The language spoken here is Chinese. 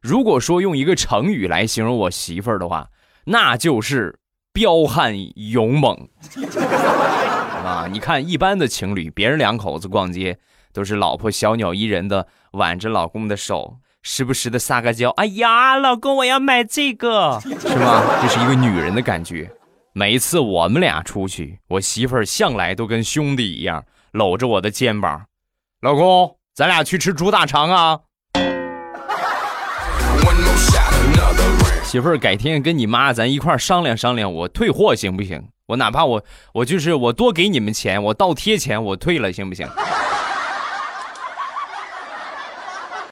如果说用一个成语来形容我媳妇儿的话，那就是彪悍勇猛，啊！你看一般的情侣，别人两口子逛街都是老婆小鸟依人的挽着老公的手，时不时的撒个娇，哎呀，老公我要买这个，是吗？这是一个女人的感觉。每一次我们俩出去，我媳妇儿向来都跟兄弟一样搂着我的肩膀，老公，咱俩去吃猪大肠啊！媳妇儿，改天跟你妈咱一块儿商量商量，我退货行不行？我哪怕我我就是我多给你们钱，我倒贴钱，我退了行不行？